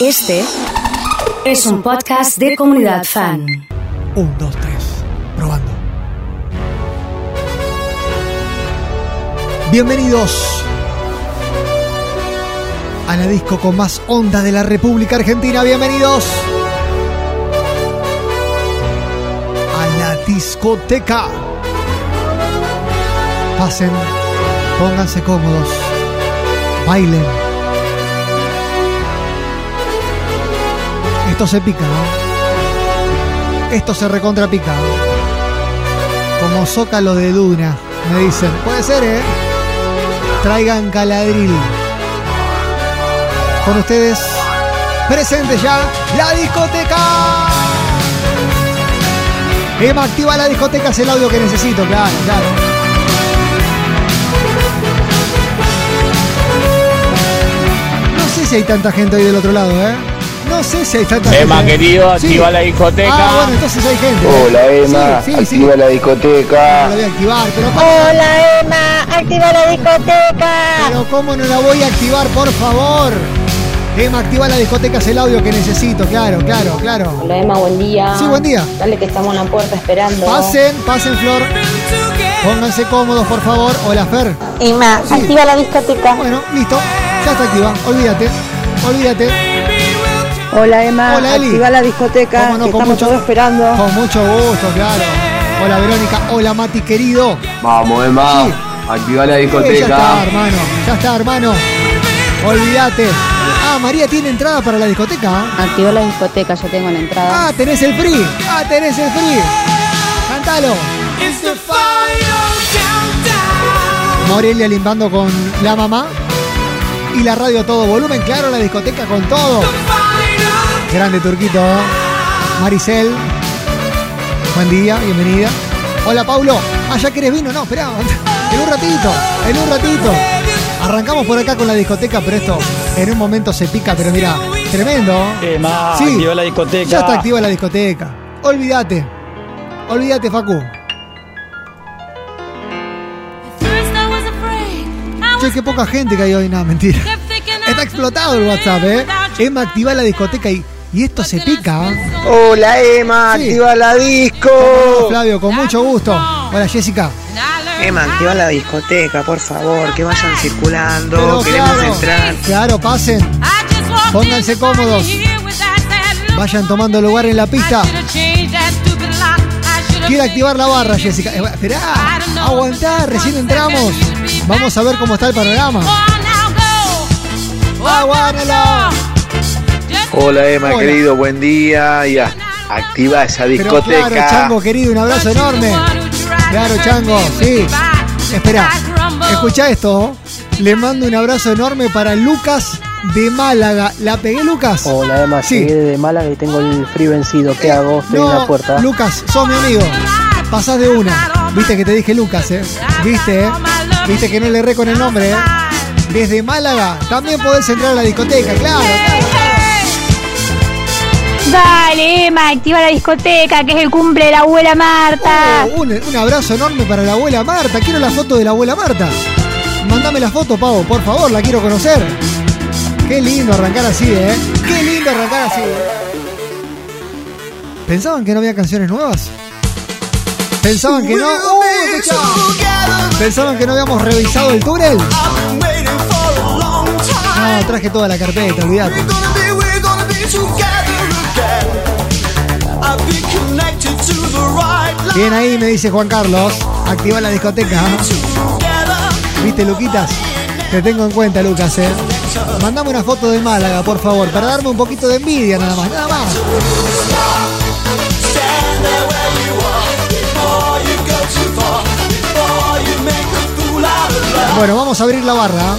Este es un podcast de comunidad fan. Un, dos, tres. Probando. Bienvenidos a la disco con más onda de la República Argentina. Bienvenidos a la discoteca. Pasen, pónganse cómodos, bailen. Esto se pica. Esto se recontrapica. Como zócalo de Duna, me dicen. Puede ser, ¿eh? Traigan caladril. Con ustedes, presente ya la discoteca. Emma, activa la discoteca, es el audio que necesito, claro, claro. No sé si hay tanta gente ahí del otro lado, ¿eh? No sé si hay tanta gente. Emma, querido, Sí. activa la discoteca. Ah, bueno, entonces hay gente. ¿eh? Hola Emma, Sí, sí, sí. activa la No discoteca. la voy a activar, pero ¿cómo, Hola Emma, activa la discoteca. pero ¿cómo no la voy a activar, por favor? Emma, activa la discoteca, es el audio que necesito, claro, claro, claro. Hola Emma, buen día. Sí, buen día. Dale que estamos en la puerta esperando. Pasen, pasen, Flor. Pónganse cómodos, por favor. Hola, Fer. Emma, Sí. activa la discoteca. Bueno, listo. Ya está activa. Olvídate. Olvídate. Hola Emma, Hola, Eli. activa la discoteca, ¿Cómo no? que Con estamos mucho- todos esperando. Con mucho gusto, claro. Hola, Verónica. Hola, Mati, querido. Vamos Emma, Sí. activa la Eh, ya está, discoteca. hermano. Ya está, hermano. Olvídate. Ah, María tiene entrada para la discoteca. ¿ah? Activó la discoteca, ya tengo la entrada. Ah, tenés el free. Ah, tenés el free. Cántalo. Morelia limpiando con la mamá. Y la radio a todo volumen. Claro, la discoteca con todo. Grande Turquito. ¿eh? Maricel. Buen día, bienvenida. Hola, Paulo. Ah, ya querés vino. No, esperá. En un ratito. En un ratito. Arrancamos por acá con la discoteca, pero esto en un momento se pica, pero mira, tremendo. Emma, Sí. activa la discoteca. Ya está activa la discoteca. Olvídate. Olvídate, Facu. Che, qué poca gente que hay hoy. No, mentira. Está explotado el WhatsApp, ¿eh? Emma, activa la discoteca y, y esto se pica. ¿eh? Hola Emma, Sí. activa la disco. Flavio, con mucho gusto. Hola, Jessica. Emma, activa la discoteca, por favor, que vayan circulando, Pero queremos claro, entrar. claro, pasen. Pónganse cómodos. Vayan tomando lugar en la pista. Quiere activar la barra, Jessica. Eh, esperá, aguantá, recién entramos. Vamos a ver cómo está el panorama. Aguárdalo. Hola Emma, Hola. querido, buen día. Ya, activa esa Pero discoteca. claro, Chango, querido, un abrazo enorme. Claro, Chango, sí. Espera, escucha esto. Le mando un abrazo enorme para Lucas de Málaga. ¿La pegué, Lucas? Hola Emma, Sí. llegué de Málaga y tengo el free vencido. ¿Qué Eh, hago? Estoy no, en la puerta. Lucas, sos mi amigo. Pasás de una. Viste que te dije Lucas, ¿eh? Viste, ¿eh? Viste que no le erré con el nombre, ¿eh? Desde Málaga también podés entrar a la discoteca, claro. claro. Dale Emma, activa la discoteca, que es el cumple de la abuela Marta. Oh, un, un abrazo enorme para la abuela Marta. Quiero la foto de la abuela Marta. Mándame la foto, Pavo, por favor, la quiero conocer. Qué lindo arrancar así, ¿eh? Qué lindo arrancar así. ¿Pensaban que no había canciones nuevas? ¿Pensaban que no? ¡Uh, escuchá! ¿Pensaban que no habíamos revisado el túnel? No, traje toda la carpeta, olvídate. Bien ahí, me dice Juan Carlos. Activa la discoteca. ¿Viste, Luquitas? Te tengo en cuenta, Lucas, ¿eh? Mandame una foto de Málaga, por favor, para darme un poquito de envidia nada más, nada más. Bueno, vamos a abrir la barra.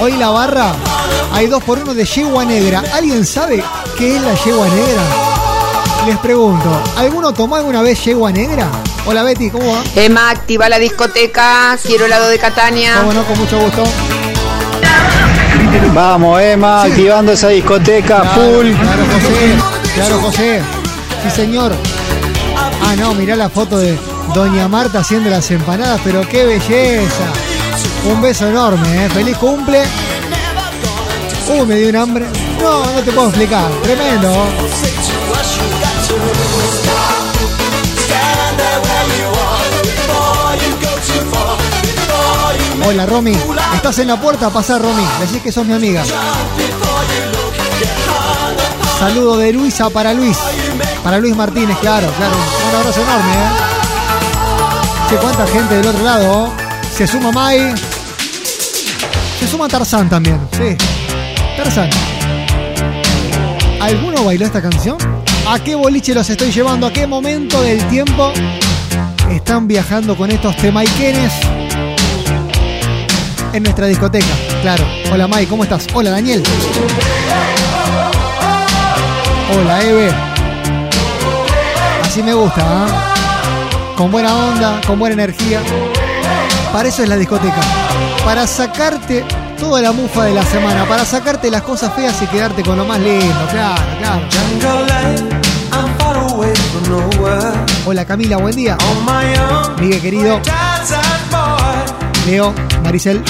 Hoy la barra hay dos por uno de yegua negra. ¿Alguien sabe qué es la yegua negra? Les pregunto, ¿alguno tomó alguna vez yegua negra? Hola Betty, ¿cómo va? Emma, activa la discoteca, quiero helado de Catania. ¿Cómo no? Con mucho gusto. Vamos, Emma, Sí. activando esa discoteca Claro, full. Claro, José. Claro, José. Sí, señor. Ah, no, mirá la foto de Doña Marta haciendo las empanadas, pero qué belleza. Un beso enorme, ¿eh? Feliz cumple. Uh, me dio un hambre. No, no te puedo explicar. Tremendo. Hola Romy, estás en la puerta, pasá Romy, decís que sos mi amiga. Saludo de Luisa para Luis, para Luis Martínez, claro, claro. Un abrazo enorme, ¿eh? Che, cuánta gente del otro lado. Se suma Mai. Se suma Tarzán también, sí. Tarzán. ¿Alguno bailó esta canción? ¿A qué boliche los estoy llevando? ¿A qué momento del tiempo están viajando con estos temaiquenes en nuestra discoteca? Claro. Hola Mai, ¿cómo estás? Hola Daniel. Hola Eve. Así me gusta, ¿ah? Con buena onda, con buena energía. Para eso es la discoteca. Para sacarte toda la mufa de la semana. Para sacarte las cosas feas y quedarte con lo más lindo. Claro, claro. Hola Camila, buen día. Miguel querido. Leo, Maricel,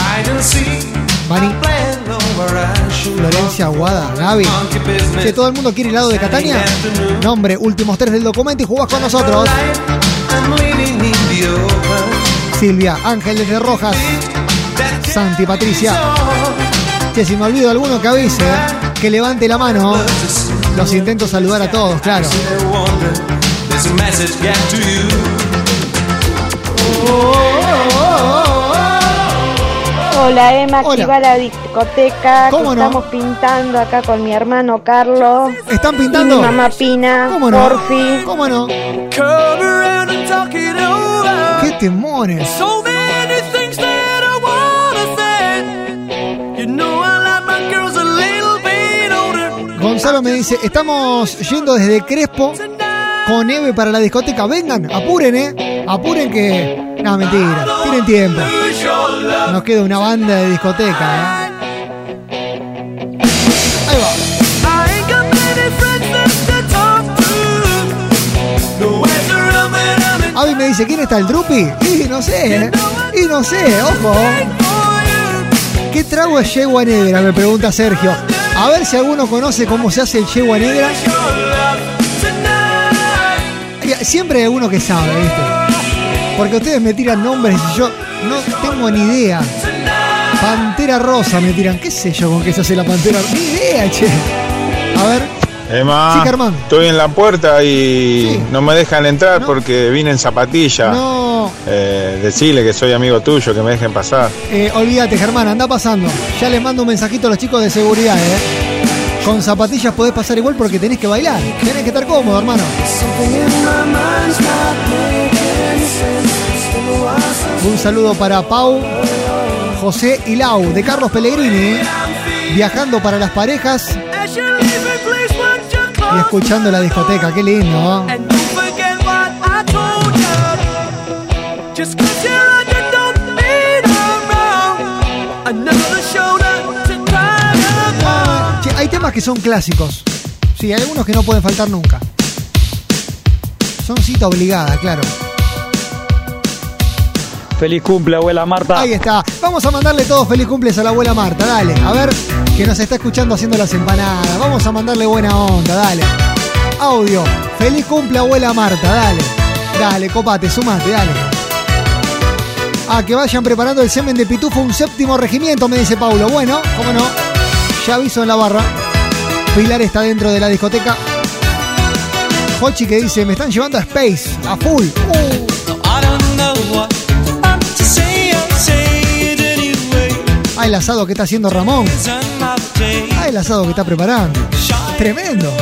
Mani, Florencia, Guada, Gaby. Che, ¿todo el mundo quiere helado de Catania? Nombre, últimos tres del documento y jugás con nosotros. Silvia, Ángel desde Rojas, Santi, Patricia. Che, si me olvido alguno que avise, que levante la mano. Los intento saludar a todos, claro. Hola Emma, Hola. activa la discoteca que ¿Cómo no? estamos pintando acá con mi hermano Carlos. ¿Están Y pintando? mi mamá Pina, ¿Cómo no? Porfi. ¿Cómo no? ¡Qué temores! Gonzalo me dice, estamos yendo desde Crespo con Eve para la discoteca. Vengan, apuren, ¿eh? Apuren que... No, mentira. Tienen tiempo. Nos queda una banda de discoteca, ¿eh? Ahí va. Avi me dice, ¿quién está el Drupi? Y no sé, ¿eh? Y no sé, ojo. ¿Qué trago es yegua negra? Me pregunta Sergio. A ver si alguno conoce cómo se hace el yegua negra. Siempre hay uno que sabe, ¿viste? Porque ustedes me tiran nombres y yo no tengo ni idea. Pantera rosa me tiran. ¿Qué sé yo con qué se hace la pantera? Ni idea, che. A ver. Emma, Sí, Germán. estoy en la puerta y Sí. no me dejan entrar No. porque vine en zapatilla. No. Eh, decirle que soy amigo tuyo, que me dejen pasar. Eh, olvídate, Germán, anda pasando. Ya les mando un mensajito a los chicos de seguridad, ¿eh? Con zapatillas podés pasar igual porque tenés que bailar. Tenés que estar cómodo, hermano. Un saludo para Pau, José y Lau, de Carlos Pellegrini. Viajando para las parejas y escuchando la discoteca. Qué lindo, ¿no? Che, hay temas que son clásicos. Sí, hay algunos que no pueden faltar nunca. Son cita obligada, claro. Feliz cumple, abuela Marta. Ahí está. Vamos a mandarle todos feliz cumples a la abuela Marta, dale. A ver, que nos está escuchando haciendo las empanadas. Vamos a mandarle buena onda, dale. Audio. Feliz cumple, abuela Marta, dale. Dale, copate, sumate, dale. Ah, que vayan preparando el semen de pitufo, un séptimo regimiento, me dice Paulo. Bueno, cómo no. Ya aviso en la barra. Pilar está dentro de la discoteca. Hochi que dice, me están llevando a Space, a full. Uh. Ah, el asado que está haciendo Ramón. Ah, el asado que está preparando. Tremendo.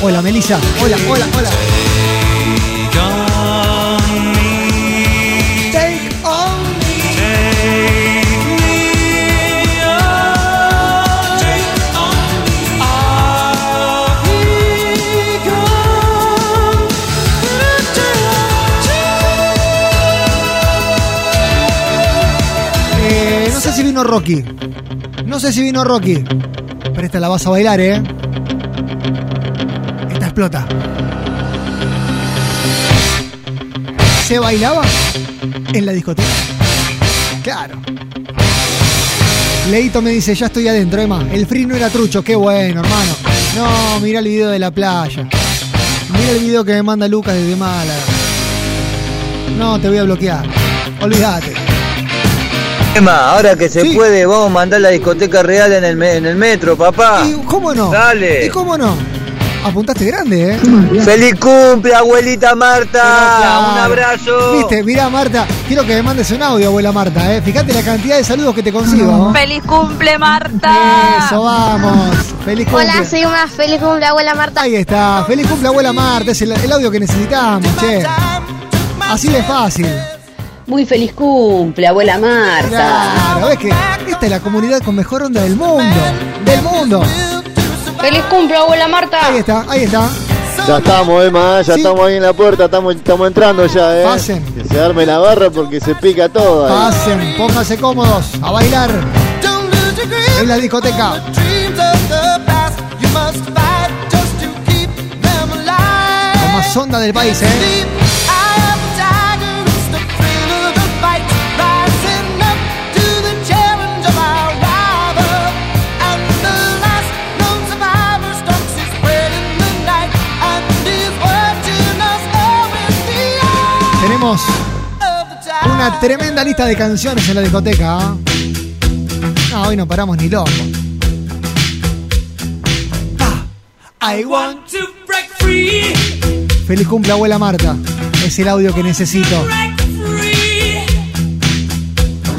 Hola, Melissa. Hola, hola, hola. Eh, no sé si vino Rocky. No sé si vino Rocky. Pero esta la vas a bailar, ¿eh? Esta explota. ¿Se bailaba? En la discoteca. Claro. Leito me dice, ya estoy adentro, Emma. El free no era trucho, qué bueno, hermano. No, mira el video de la playa. Mira el video que me manda Lucas desde Málaga. No, te voy a bloquear. Olvídate. Emma, ahora que se Sí. puede, vamos a mandar la discoteca real en el, en el metro, papá. ¿Y cómo no? Dale. ¿Y cómo no? Apuntaste grande, ¿eh? ¡Feliz cumple, abuelita Marta! ¡Un abrazo! Viste, mirá Marta, quiero que me mandes un audio, abuela Marta, ¿eh? Fíjate la cantidad de saludos que te consigo. ¡Feliz cumple, Marta! Eso, vamos. Feliz cumple. Hola, soy una feliz cumple, abuela Marta. Ahí está. Feliz cumple, abuela Marta. Es el, el audio que necesitamos, che. Así de fácil. Muy feliz cumple, abuela Marta. Claro, ves que esta es la comunidad con mejor onda del mundo. Del mundo. Feliz cumple, abuela Marta. Ahí está, ahí está. Ya estamos, Emma, ya Sí. estamos ahí en la puerta, estamos, estamos entrando ya, ¿eh? Pasen. Que se arme la barra porque se pica todo ahí. Pasen, pónganse cómodos a bailar en la discoteca. Con más onda del país, ¿eh? Tenemos una tremenda lista de canciones en la discoteca. ¿ah? No, hoy no paramos ni loco. Ah, I want to break free, Feliz cumple, abuela Marta. Es el audio que necesito.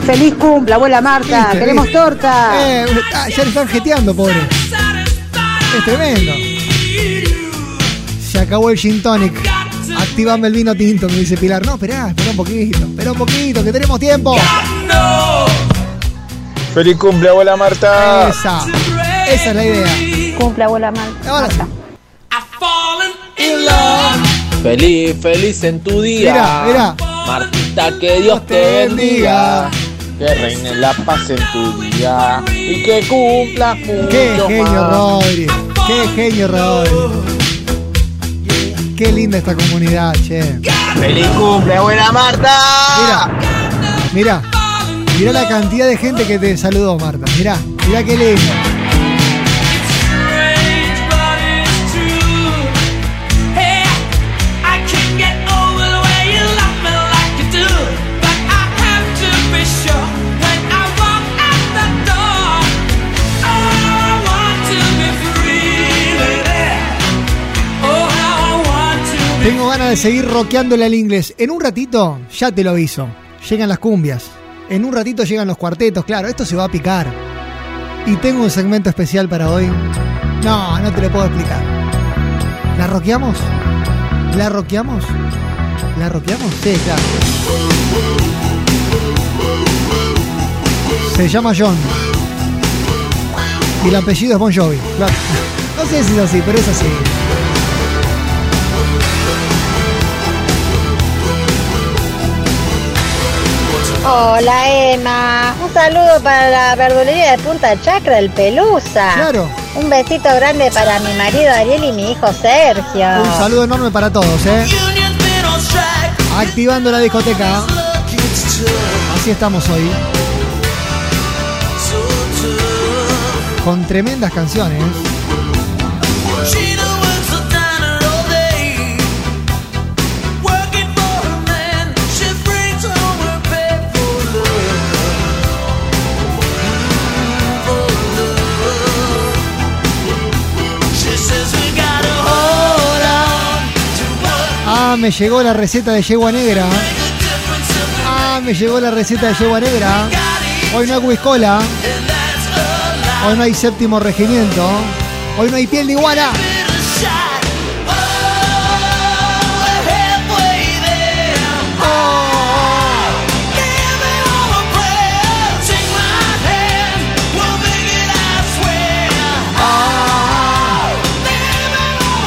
Feliz cumple, abuela Marta. ¿Viste? Queremos torta. Eh, ah, ya le están jeteando, pobre. Es tremendo. Se acabó el gin tonic. Activame el vino tinto, me dice Pilar. No, esperá, espera un poquito, espera un poquito, que tenemos tiempo. ¡Feliz cumple, abuela Marta! Esa, esa es la idea. Cumple, abuela Marta. Ahora sí. Feliz, feliz en tu día. Mirá, mirá. Martita, que Dios te bendiga. Que reine la paz en tu día. Y que cumpla mucho Qué genio, más. Rodri. Qué genio, Rodri. Qué linda esta comunidad, che. ¡Feliz cumple, abuela Marta! Mira, mira, mira la cantidad de gente que te saludó, Marta. Mira, mira qué lindo. Tengo ganas de seguir rockeándole al inglés. En un ratito, ya te lo aviso, llegan las cumbias. En un ratito llegan los cuartetos, claro, esto se va a picar. Y tengo un segmento especial para hoy. No, no te lo puedo explicar. ¿La rockeamos? ¿La rockeamos? ¿La rockeamos? Sí, claro. Se llama John. Y el apellido es Bon Jovi. Claro. No sé si es así, pero es así. Hola, Emma. Un saludo para la verdulería de Punta Chacra, el Pelusa. Claro. Un besito grande para mi marido Ariel y mi hijo Sergio. Un saludo enorme para todos, ¿eh? Activando la discoteca. Así estamos hoy. Con tremendas canciones. Ah, me llegó la receta de yegua negra. Ah, me llegó la receta de yegua negra. Hoy no hay whiskola. Hoy no hay séptimo regimiento. Hoy no hay piel de iguana.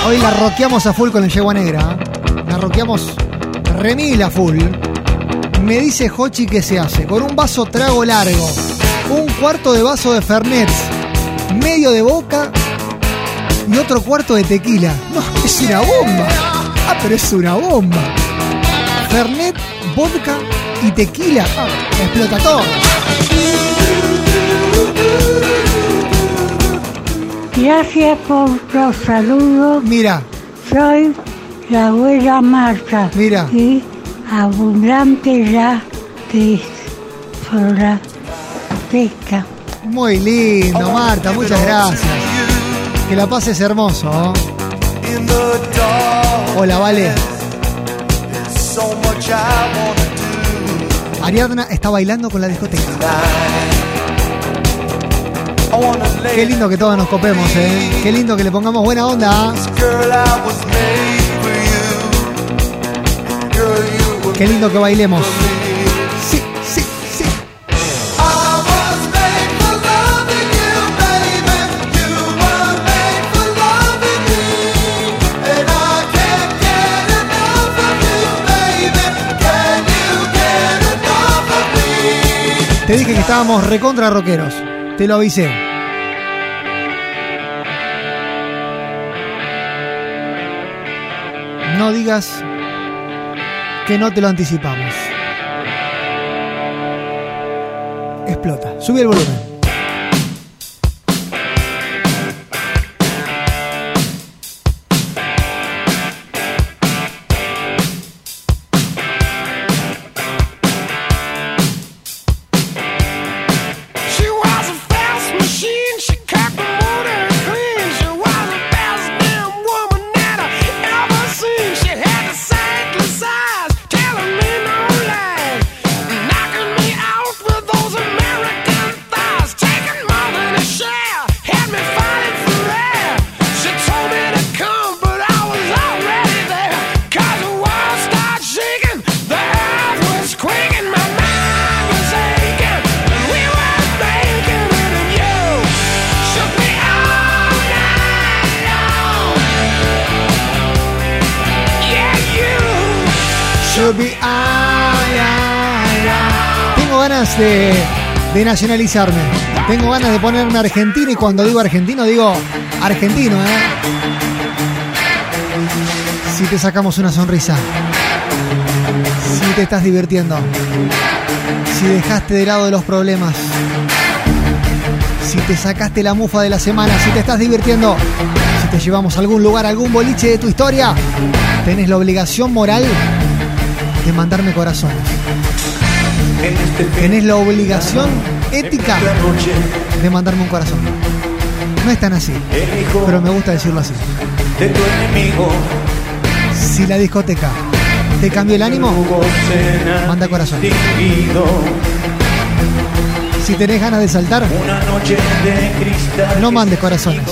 Hoy la roqueamos a full con el yegua negra. La roqueamos remil a full. Me dice Hochi que se hace con un vaso trago largo, un cuarto de vaso de Fernet, medio de boca y otro cuarto de tequila. No, es una bomba. Ah, pero es una bomba. Fernet, vodka y tequila. Ah, explota todo. Gracias por los saludos. Mira. Soy la abuela Marta. Mira. Y abundante la la pesca. Muy lindo, Marta, muchas gracias. Que la pases hermoso. Hola, Vale. Ariadna está bailando con la discoteca. Qué lindo que todos nos copemos, ¿eh? Qué lindo que le pongamos buena onda. Qué lindo que bailemos. Sí, sí, sí. Te dije que estábamos recontra rockeros. Te lo avisé. No digas que no te lo anticipamos. Explota. Sube el volumen. De nacionalizarme. Tengo ganas de ponerme argentino y cuando digo argentino digo argentino, ¿eh? Si te sacamos una sonrisa. Si te estás divirtiendo. Si dejaste de lado de los problemas. Si te sacaste la mufa de la semana. Si te estás divirtiendo. Si te llevamos a algún lugar, a algún boliche de tu historia. Tenés la obligación moral de mandarme corazones. Tenés la obligación ética de mandarme un corazón. No es tan así, pero me gusta decirlo así. Si la discoteca te cambió el ánimo, manda corazón. Si tenés ganas de saltar, no mandes corazones.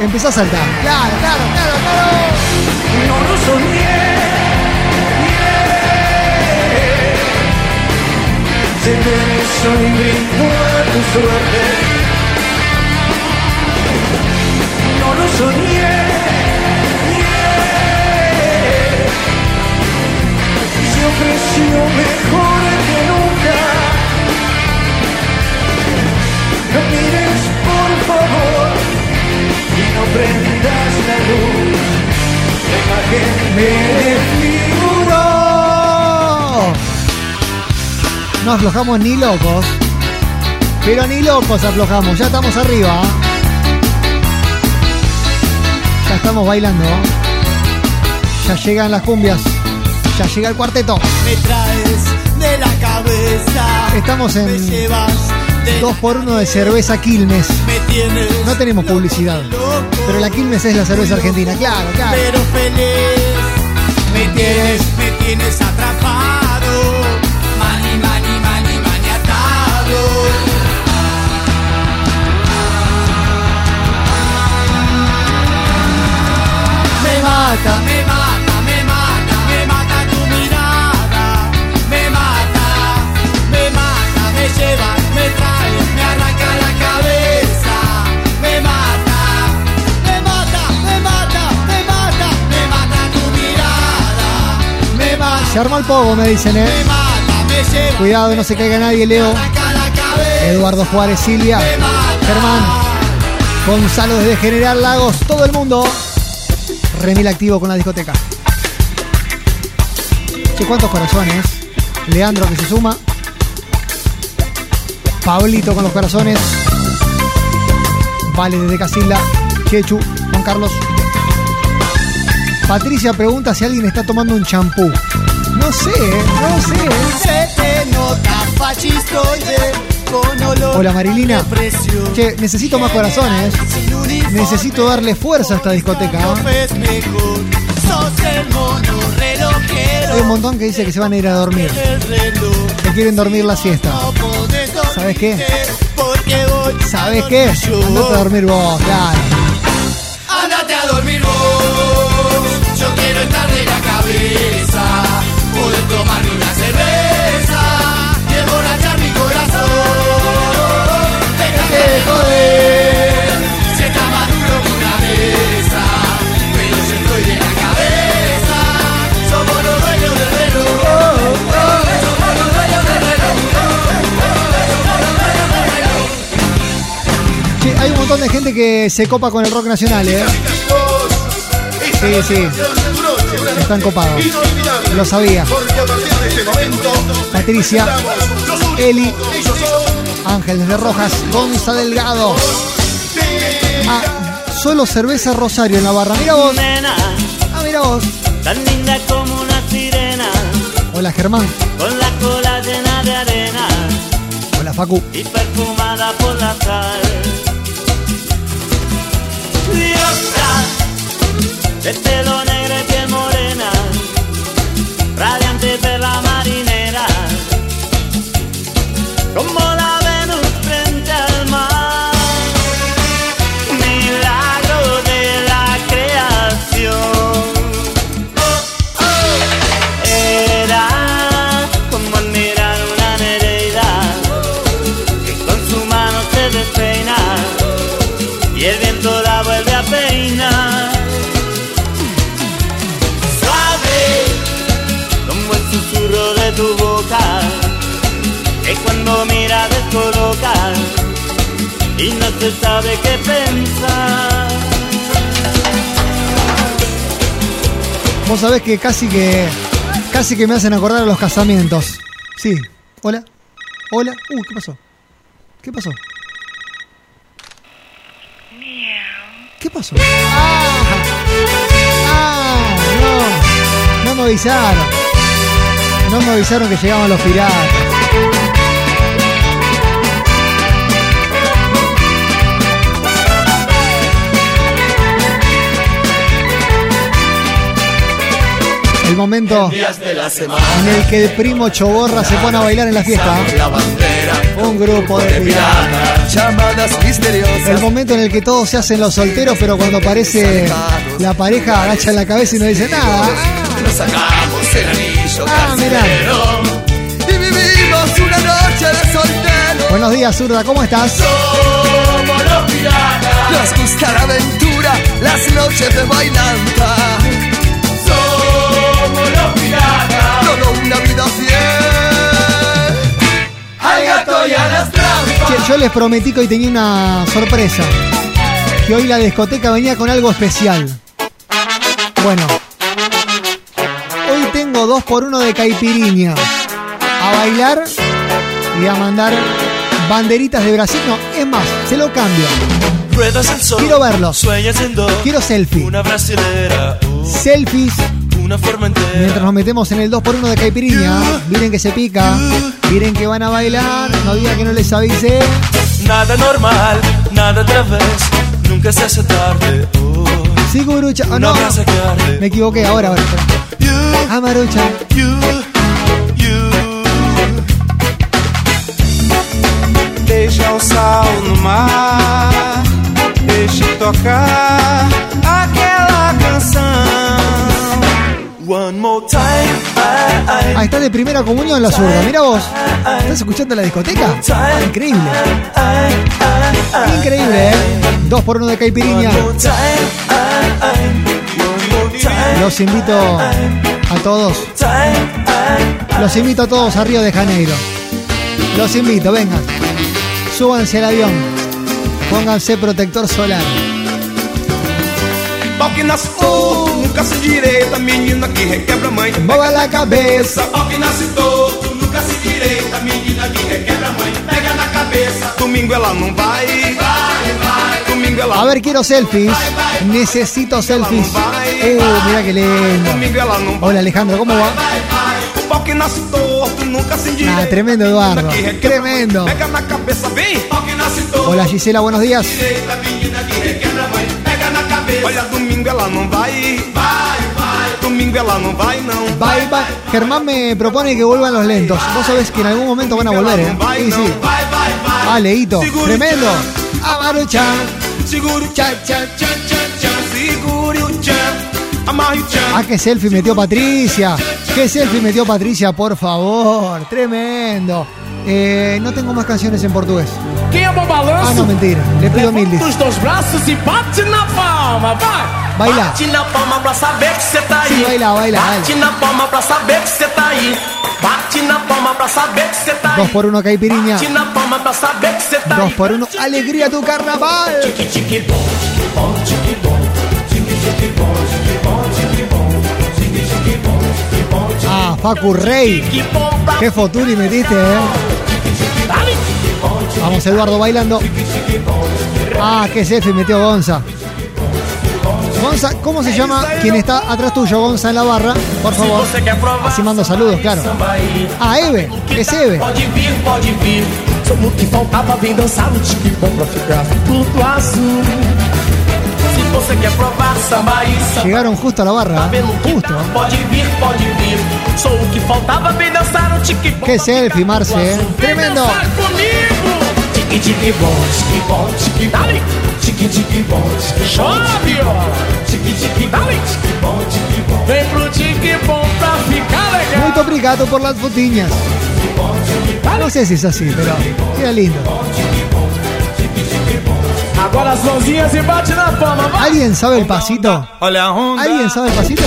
Empezá a saltar. Claro, claro, claro, claro. No lo soñé. Se me hizo y brindo a tu suerte. No lo soñé. yeah. Se ofreció mejor que nunca. No mires por favor y no prendas la luz. La imagen me desfiguró. No aflojamos ni locos. Pero ni locos aflojamos. Ya estamos arriba. Ya estamos bailando. Ya llegan las cumbias. Ya llega el cuarteto. Me traes de la cabeza. Estamos en Me llevas de 2x1 de cerveza Quilmes. Me tienes No tenemos publicidad. Pero la Quilmes es la cerveza argentina. Claro, claro. pero feliz. Me tienes, me tienes atrapado. Mata, me mata, me mata, me mata tu mirada. Me mata, me mata, me lleva, me trae, me arranca la cabeza. Me mata, me mata, me mata, me mata, me mata tu mirada. Me mata, Se armó el pogo, me dicen, eh. me mata, me lleva. Cuidado, no se caiga nadie, Leo. Eduardo Juárez, Silvia, Germán, Gonzalo desde General Lagos, todo el mundo. Remil activo con la discoteca. Che, ¿cuántos corazones? Leandro que se suma. Pablito con los corazones. Vale desde Casilda. Chechu, Juan Carlos. Patricia pregunta si alguien está tomando un champú. No sé, ¿eh? no sé. Se te nota Hola Marilina. Che, necesito más corazones. Uniforme, Necesito darle fuerza a esta discoteca. ¿eh? Hay un montón que dice que se van a ir a dormir. Que quieren dormir la siesta. ¿Sabes qué? ¿Sabes qué? Andate a dormir vos, claro. Montón de gente que se copa con el rock nacional, ¿eh? Sí, sí. Están copados. Lo sabía. Patricia, Eli, Ángeles de Rojas, Gonza Delgado. Ah, solo cerveza Rosario en la barra. Mira vos. Ah, mira vos. Tan linda como una sirena, Hola Germán. con la cola llena de arena Hola Facu. y perfumada por la sal. Diosa, de pelo negro y piel morena, radiante perla marinera, como la y no se sabe qué pensar. Vos sabés que casi que. Casi que me hacen acordar a los casamientos. Sí. Hola. Hola. Uh, ¿qué pasó? ¿Qué pasó? ¿Qué pasó? ¡Ah! ¡Ah! No. No me avisaron. No me avisaron que llegaban los piratas. El momento en el que el primo Choborra se pone a bailar en la fiesta. Un grupo de piratas. Llamadas misteriosas. El momento en el que todos se hacen los solteros, pero cuando aparece la pareja agachan la cabeza y no dice nada. Sacamos el anillo Ah, mirá. Y vivimos una noche de soltero. Buenos días, Zurda, ¿cómo estás? Somos los piratas. Nos gusta la aventura, las noches de bailanta. Yo les prometí que hoy tenía una sorpresa. Que hoy la discoteca venía con algo especial. Bueno. Hoy tengo dos por uno de caipiriña. A bailar y a mandar banderitas de Brasil. No, es más, se lo cambio. Quiero verlo. Sueñas en dos. Quiero selfie. Uh, Selfies una forma entera. mientras nos metemos en el 2x1 de caipiriña. Miren que se pica. Miren que van a bailar. No digan que no les avise. Nada normal, nada otra vez. Nunca se hace tarde. Oh, Sí, Gurucha. Oh, no. Me equivoqué ahora. ahora. You, Ah. Deixa o sal no mar, deixa tocar aquela canção. Ah, está de primera comunión la zurda. Mira vos. ¿Estás escuchando la discoteca? Increíble. Increíble, ¿eh? Dos por uno de caipiriña. Los invito a todos. Los invito a todos a Río de Janeiro. Los invito, vengan. Súbanse al avión. Pónganse protector solar. Nunca se direita, menina que requebra a mãe. Boga la cabeza. Pau que nasce torto, nunca se direita, menina que requebra a mãe. Pega na cabeça. Domingo ela não vai, vai, vai. Domingo A ver, quiero selfies. Necesito selfies. Uh, mira qué lindo. Hola Alejandro, ¿cómo va? Ah, tremendo Eduardo. Tremendo. Hola Gisela, buenos días. Bye, bye. Germán me propone que vuelvan los lentos. Vos sabés que en algún momento van a volver, ¿eh? Sí, sí. Ah, Leito. Tremendo. Amaruchan. Ah, qué selfie metió Patricia. Qué selfie metió Patricia, por favor. Tremendo. Eh, no tengo más canciones en portugués. Ah, no, mentira. Le pido mil dis. Os dois braços e bate na palma, vai! Baila. Bate na palma pra saber que você tá aí. Sí, baila, baila, Bate baila. na palma pra saber que você tá aí. Bate na palma pra saber que você tá aí. Dos por uno caipiriña. Bate na palma pra saber que você tá Dos aí. por uno. Alegría tu carnaval. Ah, Facu Rey. Qué foturi metiste, eh. Vamos, Eduardo bailando. Ah, qué selfie metió Gonza. Gonza, ¿cómo se llama quien está atrás tuyo, Gonza, en la barra? Por favor. Así mando saludos, claro. Ah, Eve. Es Eve. Somos o que faltava, vem dançar no tique bom pra ficar tudo azul. Se você quer provar samba e samba, Llegaron justo a la barra. ¿eh? Justo. pode vir, pode vir. Sou o que faltava, dançar no selfie, Marce, eh. Tremendo. comigo! Tique, tique bom, tique bom, tique dale. Tique, tique bom, tique bom, tique bom. Tique, tique dale. Tique bom, tique bom. Vem pro tique bom pra ficar legal. Muy obrigado por las fotiñas. No sé si es así, pero queda lindo. Agora as mãozinhas e bate na palma, vai. ¿Alguien sabe el pasito? Olha a onda. ¿Alguien sabe el pasito?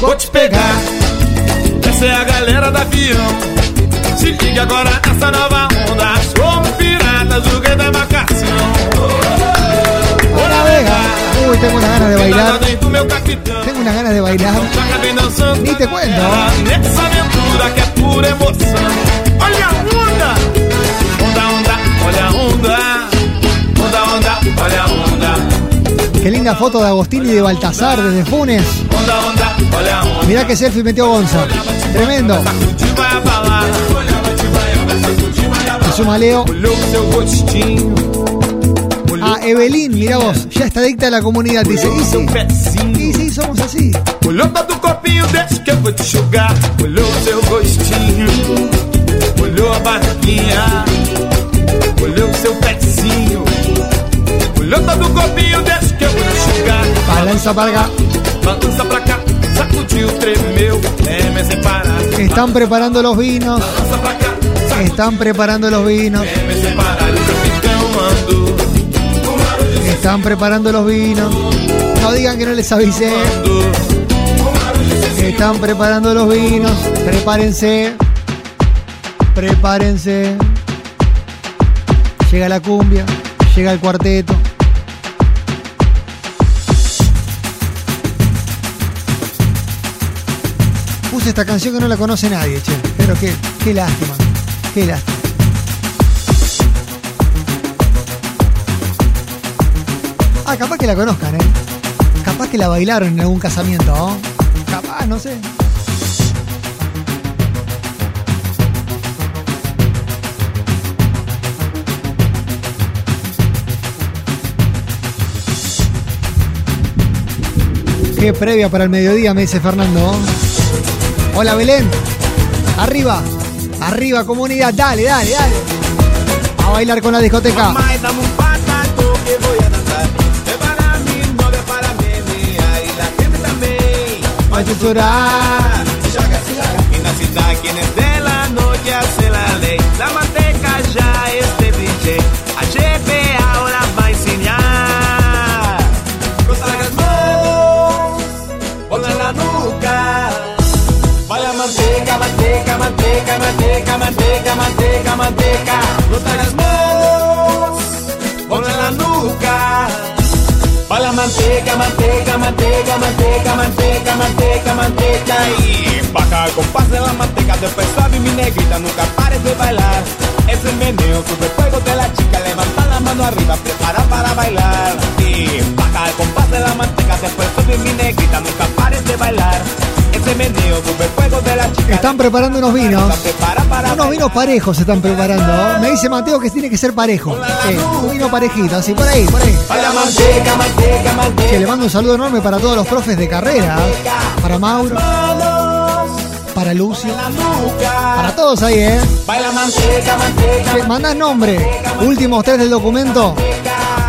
Vou te pegar. Essa é a galera da avião. Se liga agora nessa nova onda. Somos piratas do rei da. Hola Vega. Uy, tengo unas ganas de bailar. Tengo unas ganas de bailar. Ni te cuento. Nessa aventura que é pura emoção. Olha a onda. Onda, onda, olha a onda. Onda, onda, olha a onda. Qué linda foto de Agostini y de Baltasar desde Funes. Mirá qué selfie metió Gonza. Tremendo. Seu rostinho. Ah, Evelyn, mirá vos. Ya está adicta a la comunidad. Dice, y sí. Sí, somos así. Olhou todo o corpinho, deixa que eu vou te enxugar. Olhou o seu rostinho, olhou a barriguinha, olhou o seu pezinho. Olhou todo o corpinho, deixa que eu vou te enxugar. Balanza para acá. Balança pra cá, sacudiu, tremeu, treme sem parar. Están preparando los vinos. Balança pra cá, Están preparando los vinos. Están preparando los vinos. No digan que no les avisé. Están preparando los vinos. Prepárense. Prepárense. Llega la cumbia. Llega el cuarteto. Puse esta canción que no la conoce nadie, che. Pero qué, qué lástima. Ah, capaz que la conozcan, ¿eh? Capaz que la bailaron en algún casamiento, ¿no? Capaz, no sé. Qué previa para el mediodía, me dice Fernando. Hola Belén. Arriba. Arriba, comunidad. Dale, dale, dale. A bailar con la discoteca. Vai te chorar. Joga, joga. E na cidade, manteca. Frota las manos, ponla la nuca. Va la manteca, manteca, manteca, manteca, manteca, manteca, manteca. Y baja al compás de la manteca, después suave mi negrita, nunca pares de bailar. Es el meneo, sube el fuego de la chica, levanta la mano arriba, prepara para bailar. Y baja el compás de la manteca, después sube mi negrita, nunca pares de bailar. Están preparando unos vinos. Unos vinos parejos se están preparando. Me dice Mateo que tiene que ser parejo. Un vino parejito, así, por ahí, por ahí. Che, le mando un saludo enorme para todos los profes de carrera. Para Mauro, para Lucio, para todos ahí, ¿eh? Mandás nombre, últimos tres del documento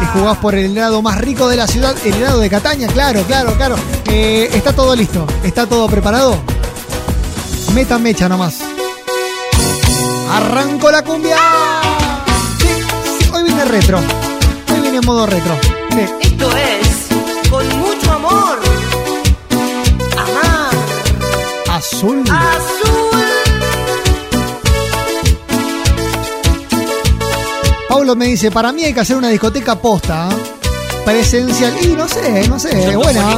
y jugás por el helado más rico de la ciudad, el helado de Cataña, claro, claro, claro. Eh, está todo listo, está todo preparado. Meta mecha nomás. Arrancó la cumbia. Hoy viene retro. Hoy viene en modo retro. Pablo me dice, para mí hay que hacer una discoteca posta. ¿eh? Presencial. Y no sé, no sé, buena.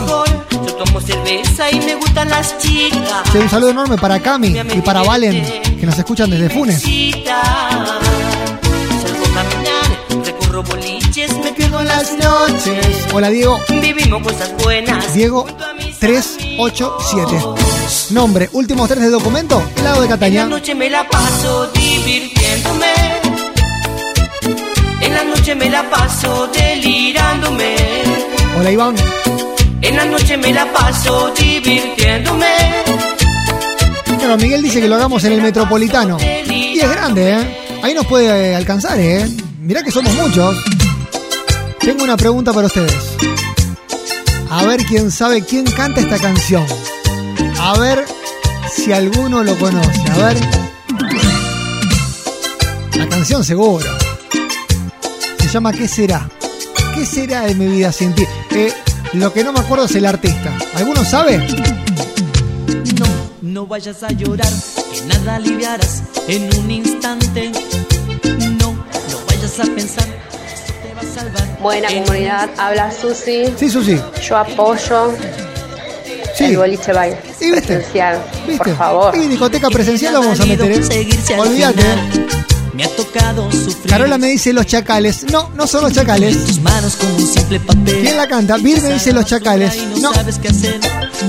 Yo tomo cerveza y me gustan las chicas. Sí, un saludo enorme para Cami y para Valen, que nos escuchan desde Funes. Boliches, me pierdo las noches. Hola Diego. Vivimos cosas buenas. Diego 387. Nombre, últimos tres de documento, helado de En la Cataña. noche me la paso divirtiéndome. En la noche me la paso delirándome. Hola Iván. En la noche me la paso divirtiéndome. Bueno, Miguel dice que lo hagamos en el Metropolitano. Y es grande, ¿eh? Ahí nos puede eh, alcanzar, ¿eh? Mirá que somos muchos. Tengo una pregunta para ustedes. A ver quién sabe quién canta esta canción. A ver si alguno lo conoce. A ver. La canción seguro. Se llama ¿Qué será? ¿Qué será de mi vida sin ti? Eh, lo que no me acuerdo es el artista. ¿Alguno sabe? No, no vayas a llorar, que nada aliviarás en un instante. No, no vayas a pensar, te va a salvar. Buena En comunidad, habla Susi. Sí, Susi. Yo apoyo Sí. el boliche baile ¿Y viste? presencial. ¿Viste? Por favor. Y discoteca presencial la vamos a meter, ¿eh? Olvídate. Me ha tocado sufrir. Carola me dice los chacales. No, no son los chacales. Tus manos como un simple papel. ¿Quién la canta? Vir me dice los chacales. No.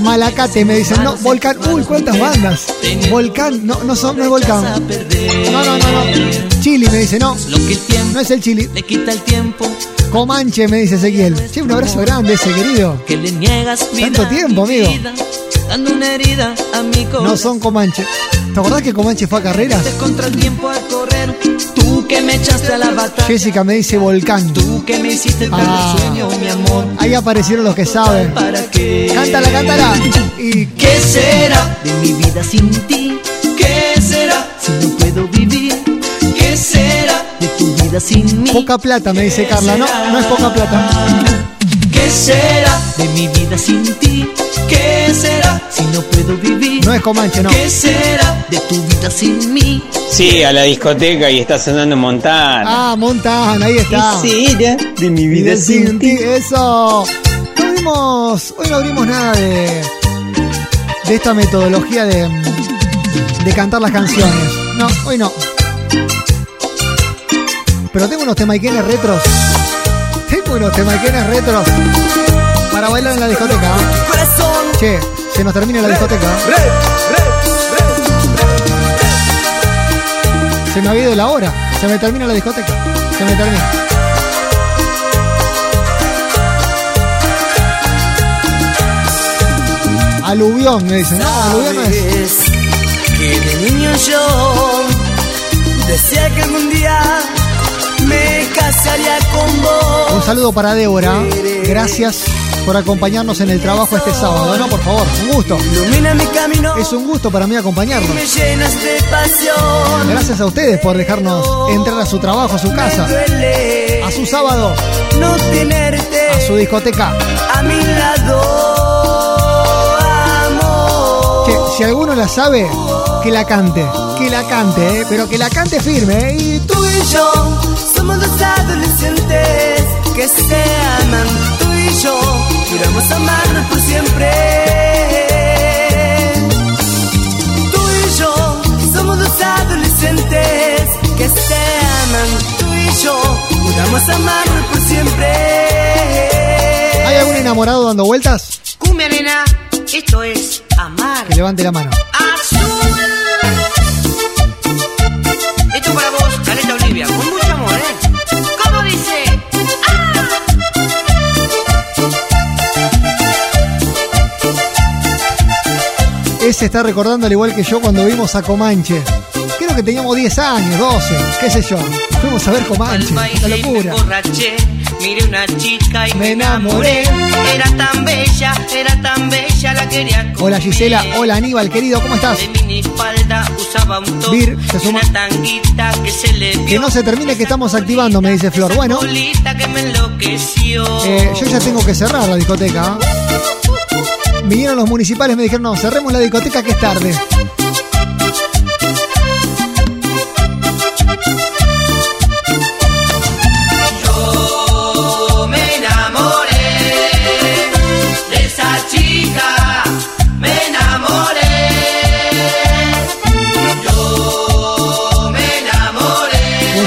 Malacate me dicen. No, Volcán. Uy, cuántas bandas. Volcán. No, no son, no es Volcán. No, no, no, no. Chili me dice. No, no es el Chili. le quita el tiempo Comanche me dice Ezequiel. Sí, un abrazo grande ese querido. que le niegas. Tanto tiempo, mi amigo. dando una herida a mi. No son Comanche. ¿Te acordás que Comanche fue a carreras? Tú que me echaste a la batalla. Jessica me dice Volcán. Tú que me hiciste Ah. sueño, mi amor. Ahí aparecieron los que saben. ¿Para qué? Cántala, cántala. ¿Y ¿Qué será de mi vida sin ti? ¿Qué será si no puedo vivir? ¿Qué será de tu vida sin mí? Poca plata, me dice Carla. No, no es poca plata. ¿Qué será de mi vida sin ti? ¿Qué será no puedo vivir? No es Comanche, no. ¿Qué será de tu vida sin mí? Sí, a la discoteca y está sonando Montana. Ah, Montana, ahí está. de mi Vida sin ti, eso. No vimos, hoy no abrimos nada de, de esta metodología de, de cantar las canciones. No, hoy no. Pero tengo unos temaiquenes retros. Tengo unos temaiquenes retros para bailar en la discoteca. Che, se nos termina la discoteca. Se me ha ido la hora. Se me termina la discoteca. Se me termina. Aluvión, me dicen. No, aluvión no es. que de niño yo decía que algún día Un saludo para Débora. Gracias por acompañarnos en el trabajo este sábado. No, por favor, un gusto. Ilumina mi camino, Es un gusto para mí acompañarnos. Gracias a ustedes por dejarnos entrar a su trabajo, a su casa, a su sábado, no tenerte a su discoteca. a mi lado, si alguno la sabe, que la cante. Que la cante, ¿eh? pero que la cante firme. ¿eh? Y Tú y yo somos dos adolescentes que se aman. Tú y yo juramos amarnos por siempre. Tú y yo somos dos adolescentes que se aman. Tú y yo a amarnos por siempre. ¿Hay algún enamorado dando vueltas? Cumbia nena, esto es amar. Que levante la mano. Azul. Olivia, con mucho amor, ¿eh? ¿Cómo dice? Ese está recordando al igual que yo cuando vimos a Comanche. Creo que teníamos 10 años, 12, qué sé yo. Fuimos a ver Comanche, me locura. Miré una chica y Me enamoré. Era tan bella, era tan bella, la quería Hola Gisela, hola Aníbal, querido, ¿cómo estás? De minifalda usaba un top Vir, se suma. una tanguita que se le Que vio. no se termine que estamos activando, me dice Flor. Bueno, Bolita que me enloqueció. eh, yo ya tengo que cerrar la discoteca. Vinieron los municipales me dijeron, no, cerremos la discoteca que es tarde.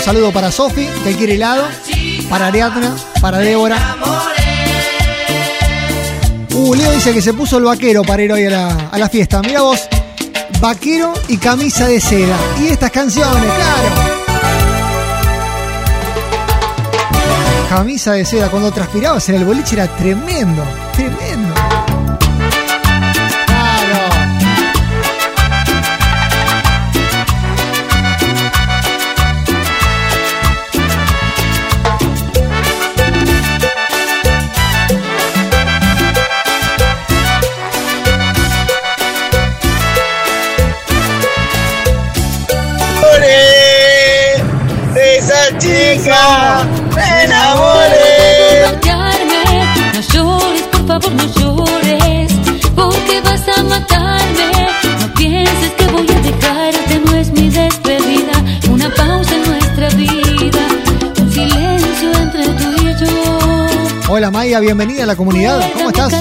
Saludo para Sofi, que quiere helado. Para Ariadna, para Débora. Uh, Leo dice que se puso el vaquero para ir hoy a la, a la fiesta. Mira vos, vaquero y camisa de seda. Y estas canciones, claro. Camisa de seda, cuando transpirabas en el boliche era tremendo, tremendo. Chica, me enamoré. No llores, por favor, no llores, porque vas a matarme. No pienses que voy a dejarte, no es mi despedida. Una pausa en nuestra vida, un silencio entre tú y yo. Hola Maya, bienvenida a la comunidad. ¿Cómo estás?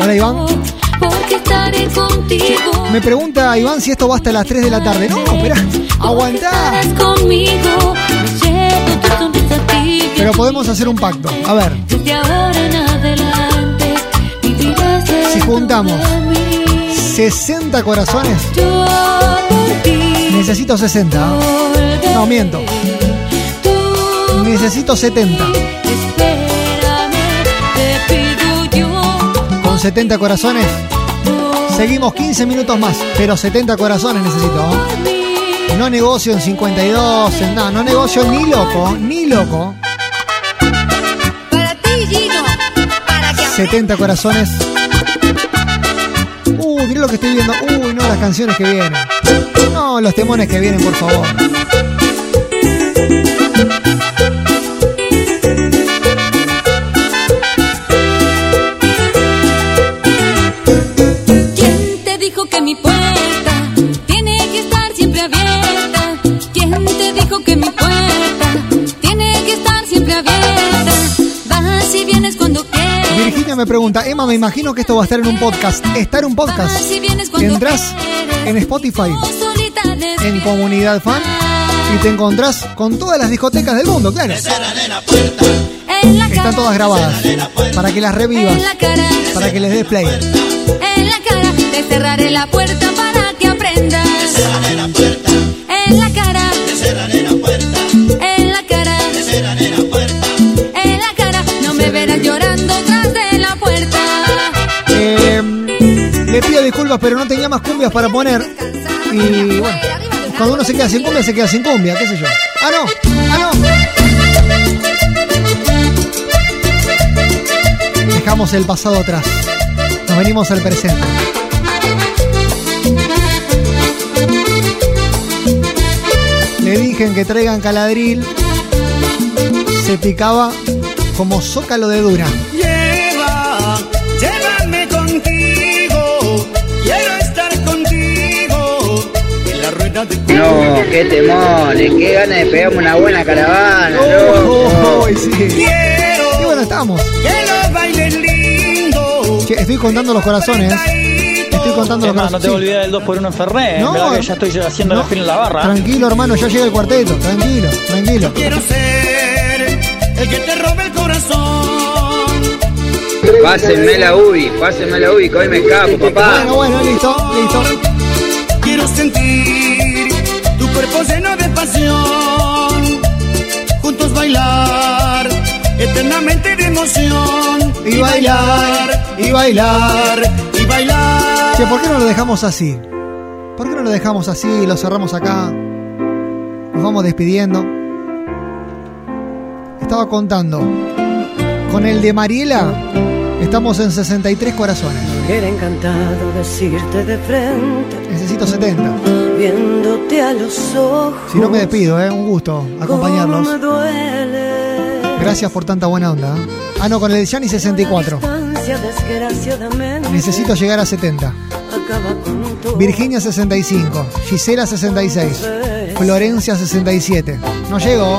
Hola Iván. porque estaré contigo. Me pregunta Iván si esto va hasta las 3 de la tarde. No, espera, aguantá. Estarás conmigo, Pero podemos hacer un pacto. A ver, si juntamos de mí. 60 corazones, necesito 60. ¿eh? por No, miento. Necesito 70. espérame, te pido yo. Con 70 corazones, seguimos 15 minutos más. Pero 70 corazones necesito. No negocio en 52, en nada. No negocio ni loco, ni loco. Para ti, Gino, para que 70 corazones. Uy, mirá lo que estoy viendo. Uy, no, las canciones que vienen. No, los temones que vienen, por favor. Me pregunta, Emma, me imagino que esto va a estar en un podcast. Está en un podcast. Entrás en Spotify, en Comunidad Fan, y te encontrás con todas las discotecas del mundo, claro. Están todas grabadas. Para que las revivas, para que les des play. en la cara, te cerraré la puerta pero no tenía más cumbias para poner. Y bueno, cuando uno se queda sin cumbia, se queda sin cumbia, qué sé yo. ¡Ah, no! ¡Ah, no! Dejamos el pasado atrás. Nos venimos al presente. Le dije que traigan caladril. Se picaba como zócalo de dura. Lleva, No, qué temones, qué ganas de pegarme una buena caravana, loco. Oh, sí. Y bueno, estamos. que los bailes lindos. Che, estoy contando los corazones. Estoy contando los Emma, no te corazones. olvides del 2 por 1 en. No, que ya estoy haciendo no. la fila en la barra. Tranquilo, hermano, ya llega el cuarteto. Tranquilo, tranquilo. Quiero ser el que te robe el corazón. Pásenme la UBI, pásenme la UBI, que hoy me escapo, papá. Bueno, bueno, listo, listo. Quiero sentir tu cuerpo lleno de pasión. Juntos bailar, eternamente de emoción. Y bailar, y bailar. y bailar. Che, ¿por qué no lo dejamos así? ¿Por qué no lo dejamos así y lo cerramos acá? Nos vamos despidiendo. Estaba contando. Con el de Mariela estamos en 63 corazones. Hubiera encantado decirte de frente, Necesito 70. Viéndote a los ojos. Si no me despido, ¿eh? Un gusto acompañarlos. Gracias por tanta buena onda. ¿eh? Ah, no, con el Gianni 64. Distancia, desgraciadamente, Necesito llegar a 70. acaba con tu Virginia 65. Gisela 66. Florencia 67. No llego.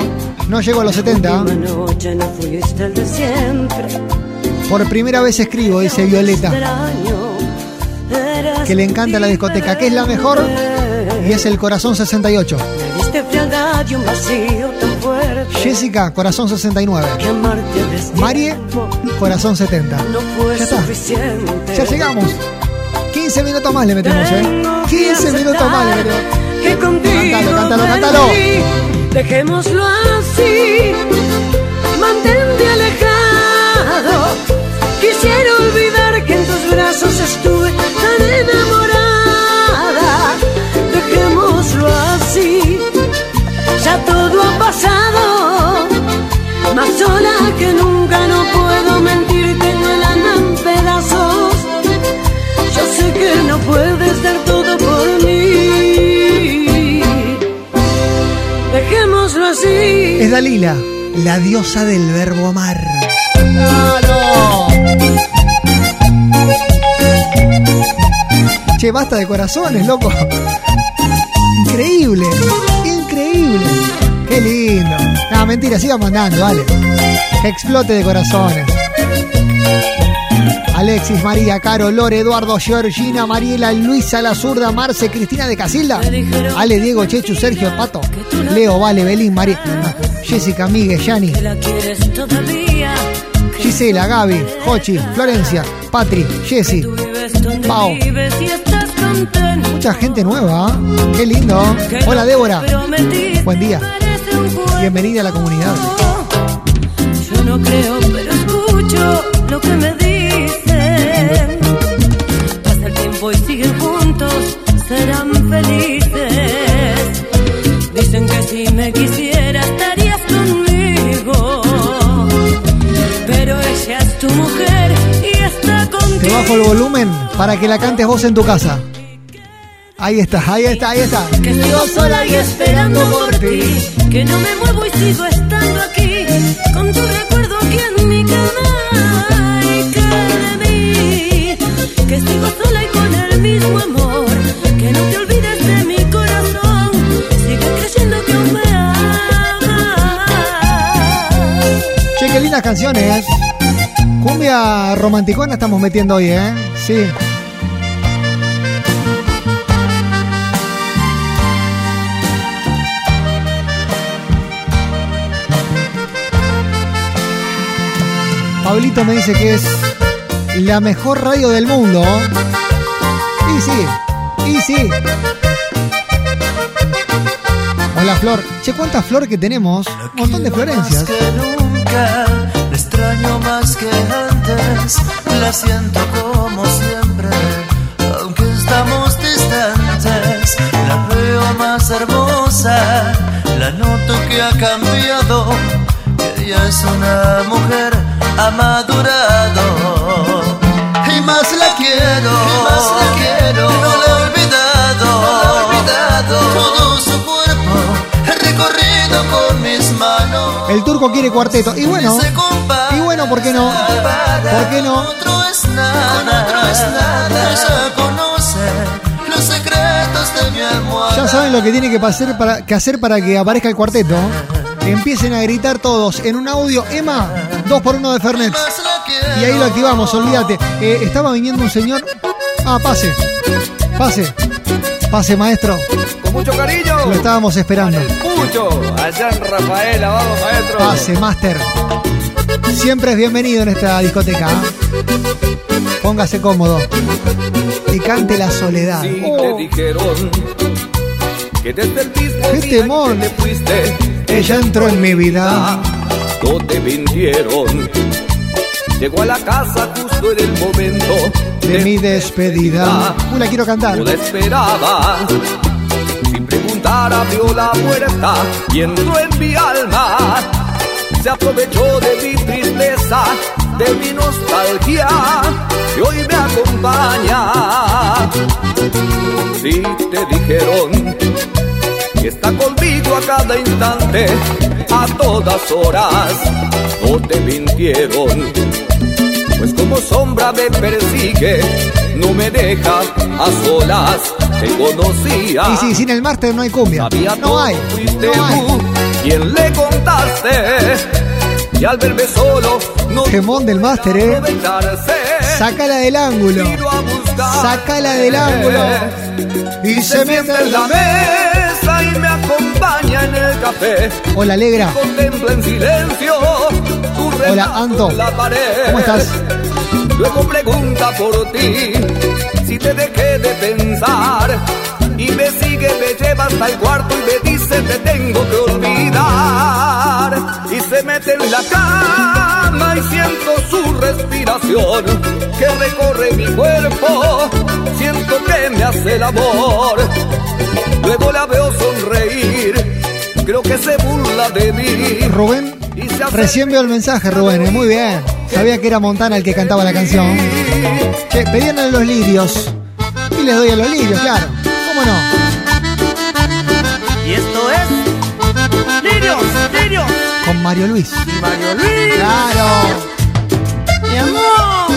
No llego a los 70. última noche no fuiste el de siempre. Por primera vez escribo, dice Violeta, que le encanta la discoteca, que es la mejor y es el corazón 68. Me diste frialdad y un vacío tan fuerte. Jessica, corazón 69. Que amarte desde Marie, corazón 70. no fue Ya está. suficiente. Ya llegamos. 15 minutos más le metemos, ¿eh? Tengo que 15 minutos más le metemos. que Cántalo, cántalo, cántalo. Dejémoslo así, mantente alejado. Quisiera olvidar que en tus brazos estuve tan enamorada. Más sola que nunca no puedo mentir, tengo el alma en pedazos. Yo sé que no puedes dar todo por mí. Dejémoslo así. Es Dalila, la diosa del verbo amar. Che, basta de corazones, loco. Increíble, increíble. Qué lindo. No, mentira, siga mandando, dale. Que explote de corazones. Alexis, María, Caro, Lore, Eduardo, Georgina, Mariela, Luisa, La Zurda, Marce, Cristina de Casilda, Ale, Diego, Chechu, Sergio, Pato, Leo, Vale, Belín, María, ah, Jessica, Miguel, Yani. Gisela, Gaby, Jochi, Florencia, Patri, Jessy, Pau. Mucha gente nueva, ¿ah? qué lindo. Hola Débora, buen día. Bienvenida a la comunidad. Yo no creo, pero escucho lo que me dicen. Pasa el tiempo y siguen juntos, serán felices. Dicen que si me quisiera estarías conmigo. Pero ella es tu mujer y está contigo. Te bajo el volumen para que la cantes vos en tu casa. Ahí está, ahí está, ahí está. Que sigo sola y esperando por ti. Que no me muevo y sigo estando aquí. Con tu recuerdo aquí en mi cama. Y que de mí. Que sigo sola y con el mismo amor. Que no te olvides de mi corazón. Sigue creyendo que aún me amas. Che, qué lindas canciones. Cumbia romanticona estamos metiendo hoy, ¿eh? Sí. Pablito me dice que es la mejor radio del mundo. Y sí, y sí. Hola Flor. Che, ¿cuántas flor que tenemos? Un montón de Florencias. que nunca, la extraño más que antes, la siento como siempre, aunque estamos distantes, la veo más hermosa, la noto que ha cambiado, que ella es una mujer, ha madurado, y más la quiero, y más la quiero, no la he olvidado, no la he olvidado, todo su cuerpo he recorrido con mis manos. El turco quiere cuarteto. Y bueno, y bueno, ¿por qué no? ¿Por qué no? Otro es nada, otro es nada. Ella conoce los secretos de mi almohada. Ya saben lo que tiene que, pasar para, que hacer para que aparezca el cuarteto. Empiecen a gritar todos en un audio. Emma, dos por uno de Fernet. Y ahí lo activamos, olvídate. Eh, estaba viniendo un señor. Ah, pase. Pase. Pase, maestro. mucho cariño. Lo estábamos esperando. Pucho, allá en Rafaela, vamos maestro. Pase, Master. Siempre es bienvenido en esta discoteca. ¿eh? Póngase cómodo. Y cante la soledad. Oh, te dijeron que ¡Qué temón! que te fuiste, ella entró en mi vida. No te mintieron. Llegó a la casa justo en el momento De mi despedida. La quiero cantar. No la esperaba. Sin preguntar abrió la puerta y entró en mi alma. Se aprovechó de mi tristeza, de mi nostalgia, que hoy me acompaña. Si te dijeron que está conmigo a cada instante, a todas horas, no te mintieron. Pues como sombra me persigue, no me deja a solas, te conocía. Y sí, sin el Master no hay cumbia. Sabía No todo, hay. fuiste No hay. tú quien le contaste. Y al verme solo, no Gemón del Master, eh. Sácala del ángulo. Sácala del ángulo. Y se en la mesa me acompaña en el café. Hola, Alegra. Contempla en silencio tu Hola, Anto. en la pared. ¿Cómo estás? Luego pregunta por ti si te dejé de pensar. Y me sigue, me lleva hasta el cuarto y me dice te tengo que olvidar. Y se mete en la cama y siento su respiración que recorre mi cuerpo. Siento que me hace el amor. Luego la veo que se burla de mí. Rubén, recién veo el mensaje, Rubén. eh, Muy bien. Sabía que era Montana el que cantaba la canción. Che, pedían a los lirios. Y les doy a los lirios, claro. ¿Cómo no? Y esto es Lirios, Lirios Con Mario Luis. y Mario Luis. Claro. Mi amor.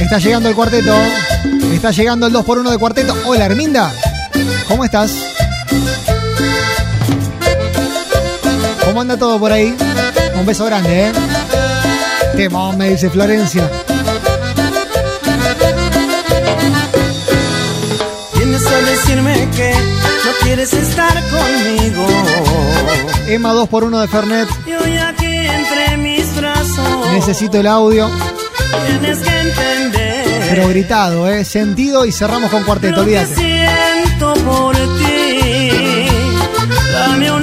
Está llegando el cuarteto. Está llegando el 2x1 de cuarteto. Hola, Herminda. ¿Cómo estás? ¿Cómo anda todo por ahí? Un beso grande, ¿eh? Temón, me dice Florencia. Vienes a decirme que no quieres estar conmigo. Emma 2x1 de Fernet. Y hoy aquí entre mis brazos. Necesito el audio. Tienes que entender. Pero gritado, ¿eh? Sentido y cerramos con cuarteto, que olvídate. siento por ti. Dame una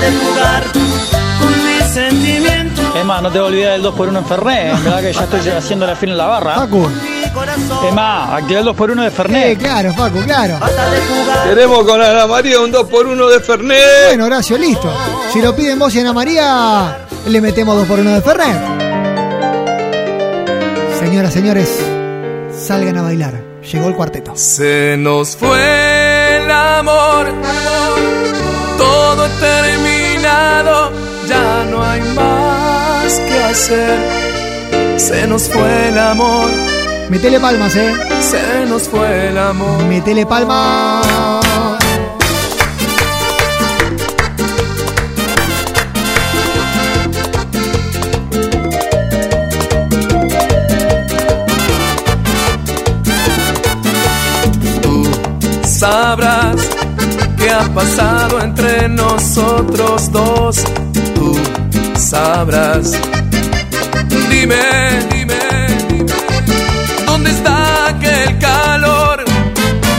De jugar con mis sentimientos. Emma, no te olvides del 2x1 en Fernet. En verdad que ya estoy haciendo la fila en la barra. Facu. Emma, activa el 2x1 de Eh, Fernet. claro, Facu, claro. Basta de jugar. Queremos con Ana María un 2x1 de Fernet. Bueno, Horacio, listo. Si lo piden vos y Ana María, le metemos 2x1 de Fernet. Señoras, señores, salgan a bailar. Llegó el cuarteto. Se nos fue el amor, todo terminado, ya no hay más que hacer. Se nos fue el amor, Metele palmas, eh. se nos fue el amor. Metele palmas. Tú sabrás ha pasado entre nosotros dos. Tú sabrás. Dime, dime, dime, ¿dónde está aquel calor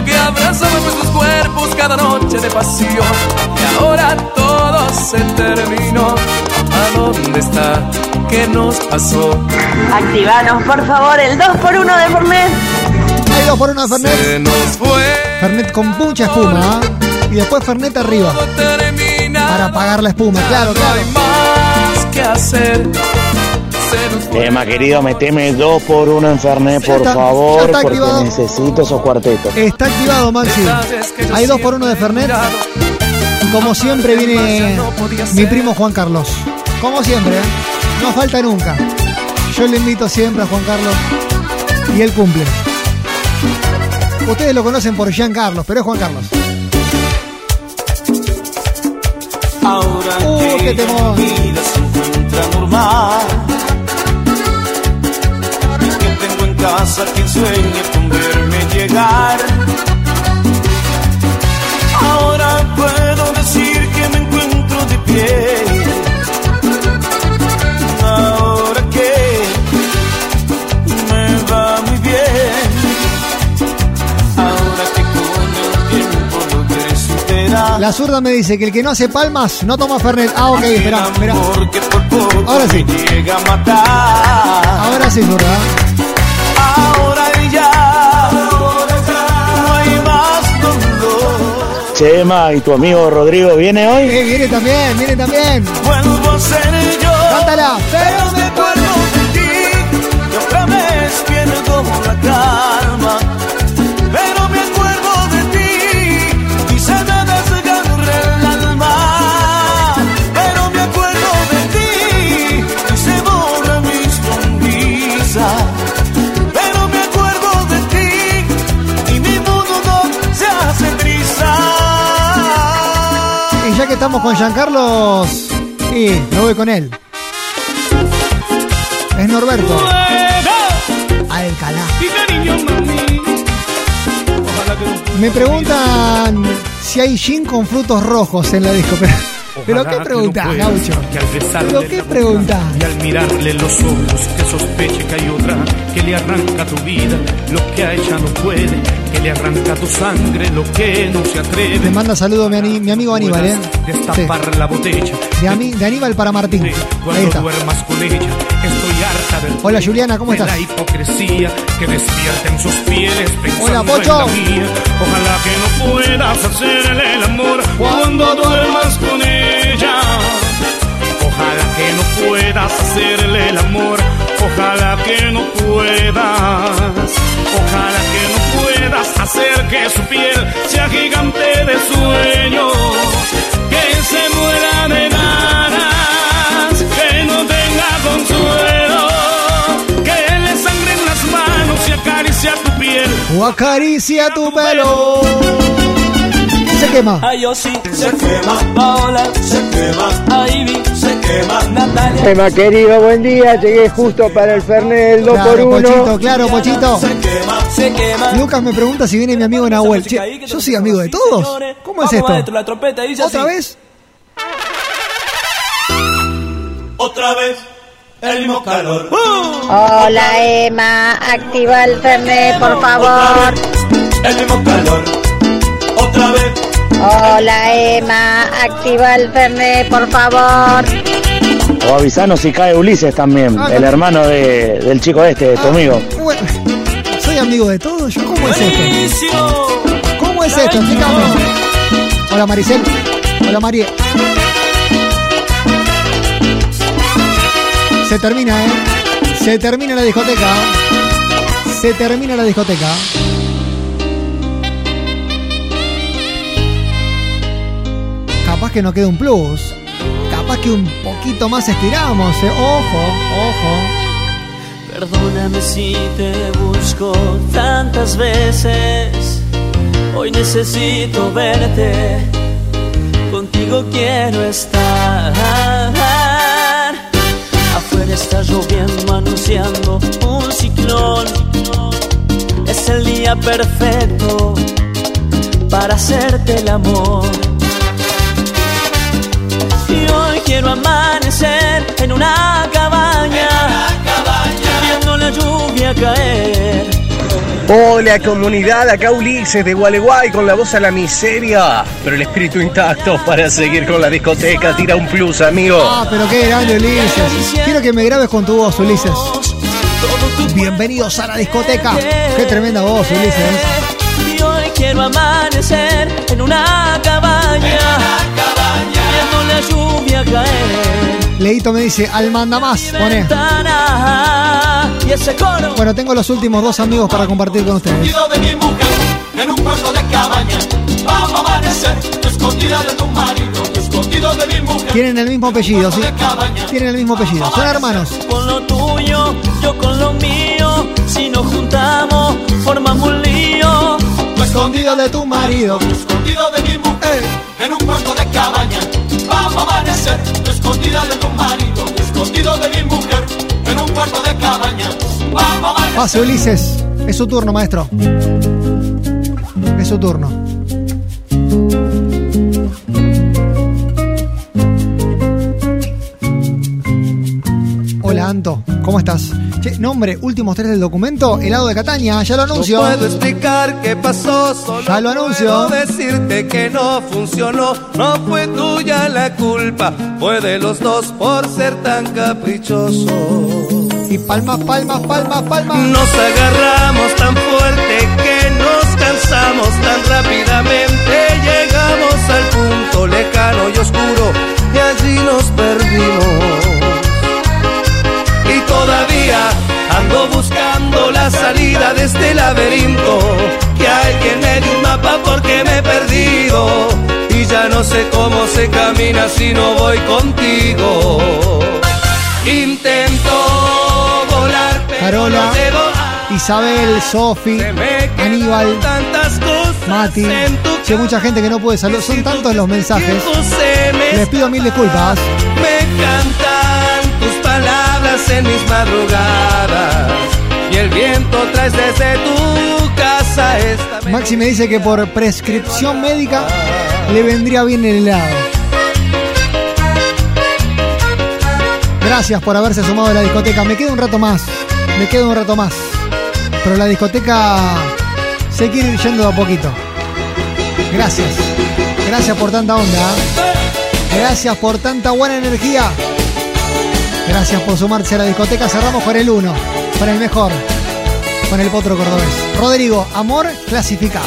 que abrazaba nuestros cuerpos cada noche de pasión? Y ahora todo se terminó. ¿A dónde está? ¿Qué nos pasó? Activanos, por favor, el 2x1 de Fernet. Hay 2x1 de Fernet. Se nos fue. Fernet con mucha espuma. ¿ah? Y después Fernet arriba. Para apagar la espuma, claro, No claro. hay más que hacer. Emma, querido, meteme dos por uno en Fernet, por está- favor, está porque activado. necesito esos cuartetos. Está activado, Maxi. Hay 2x1 de Fernet. Y como siempre viene mi primo Juan Carlos. Como siempre, ¿eh? no falta nunca. Yo le invito siempre a Juan Carlos y él cumple. Ustedes lo conocen por Jean Carlos, pero es Juan Carlos. Uh, qué temor. mi vida se encuentra normal y que tengo en casa quien sueñe con verme llegar. Ahora puedo La zurda me dice que el que no hace palmas no toma Fernet. Ah, ok, espera, espera. Porque por poco Ahora sí. me llega a matar. Ahora sí, zurda. Ahora ya no hay más dolor. Chema, ¿y tu amigo Rodrigo viene hoy? Eh, viene también, viene también. Vuelvo a ser yo. Cántala. Pero me acuerdo de ti. Y otra vez pierdo la calma. Estamos con Jean Carlos, sí, me voy con él. Es Norberto. Alcalá. Me preguntan si hay gin con frutos rojos en la disco. Pero, ¿qué que preguntás, no Gaucho? Que al besarle ¿Pero qué preguntás? Y al mirarle los ojos, que sospeche que hay otra que le arranca tu vida, lo que a ella no puede, que le arranca tu sangre, lo que no se Me atreve. manda saludo mi, mi amigo Aníbal, ¿eh? Destapar la botella. De, Ami- de Aníbal para Martín. Ahí está. duermas con ella, estoy harta del Hola, Juliana, ¿cómo estás? la hipocresía que despierta en sus pieles Hola, Pocho. Ojalá que no puedas hacerle el amor cuando duermas con ella. Ojalá que no puedas hacerle el amor. Ojalá que no puedas. Ojalá que no puedas hacer que su piel sea gigante de sueños. Que se muera de ganas. Que no tenga consuelo. Que le sangren las manos y acaricia tu piel. O acaricia tu pelo. Se quema. Ay, yo sí, se quema. Paola, se Tema querido, buen día. Llegué justo para el Fernet, el 2 por Claro, 1 Pochito, claro, Pochito. Se quema, se quema. Lucas me pregunta si viene mi amigo Nahuel. Che, ¿yo soy amigo de todos? ¿Cómo es esto? maestro, la trompeta dice ¿Otra así. vez? Otra vez el mismo calor. Hola Emma, activa el Fernet, por favor. El mismo calor. Otra vez. Hola Emma, activa el Fernet, por favor. O avisanos si cae Ulises también, Ah, el no. hermano de- del chico este, de tu amigo. Bueno, ¿Soy amigo de todos? ¿Yo cómo es esto? Buenísimo. ¿Cómo es esto? Explícame. Hola Maricel. Hola María. Se termina, ¿eh? Se termina la discoteca. Se termina la discoteca. Capaz que no queda un plus. Capaz que un poquito más estiramos. ¿eh? Ojo, ojo. Perdóname si te busco tantas veces. Hoy necesito verte. Contigo quiero estar. Afuera está lloviendo, anunciando un ciclón. Es el día perfecto para hacerte el amor. Quiero amanecer en una cabaña, viendo la lluvia caer. Hola comunidad, acá Ulises de Gualeguay con la voz a la miseria, pero el espíritu intacto para seguir con la discoteca. Tira un plus, amigo. Ah, pero qué grande, Ulises. Quiero que me grabes con tu voz, Ulises. Bienvenidos a la discoteca. Qué tremenda voz, Ulises. Y hoy quiero amanecer Leito me dice, al manda más, pone. Bueno, tengo los últimos dos amigos para compartir con ustedes. Escondido de mi mujer en un puesto de cabaña. Vamos a amanecer escondida de tu marido. Escondido de mi mujer. Tienen el mismo apellido, ¿sí? Tienen el mismo apellido. Son hermanos. Con lo tuyo, yo con lo mío. Si nos juntamos, formamos un lío. escondido de tu marido. Escondido de mi mujer, en un cuarto de cabaña. Vamos a amanecer, escondida de tu marido, escondido de mi mujer, en un cuarto de cabaña. Vamos a. Pase Ulises, es su turno, maestro. Es su turno. Anto, ¿cómo estás? Che, nombre, últimos tres del documento, helado de Cataña, ya lo anuncio. No puedo explicar qué pasó, solo Ya lo anuncio. puedo decirte que no funcionó. No fue tuya la culpa, fue de los dos por ser tan caprichoso. Y palmas, palmas, palmas, palmas. Nos agarramos tan fuerte que nos cansamos tan rápidamente. Llegamos al punto lejano y oscuro y allí nos perdimos. Todavía ando buscando la salida de este laberinto. Que alguien me dé un mapa porque me he perdido. Y ya no sé cómo se camina si no voy contigo. Intento volar, pero Carola, no llego a- Isabel, Sofi, Aníbal, tantas cosas Mati. Che, mucha gente que no puede saludar. Son tantos los mensajes. Les pido mil disculpas. En mis madrugadas y el viento traes desde tu casa esta Maxi me dice que por prescripción médica le vendría bien el helado. Gracias por haberse sumado a la discoteca. Me quedo un rato más. Me quedo un rato más. Pero la discoteca se quiere ir yendo de a poquito. Gracias. Gracias por tanta onda. ¿eh? Gracias por tanta buena energía. Gracias por sumarse a la discoteca. Cerramos con el 1. Con el mejor. Con el potro cordobés. Rodrigo, amor clasificado.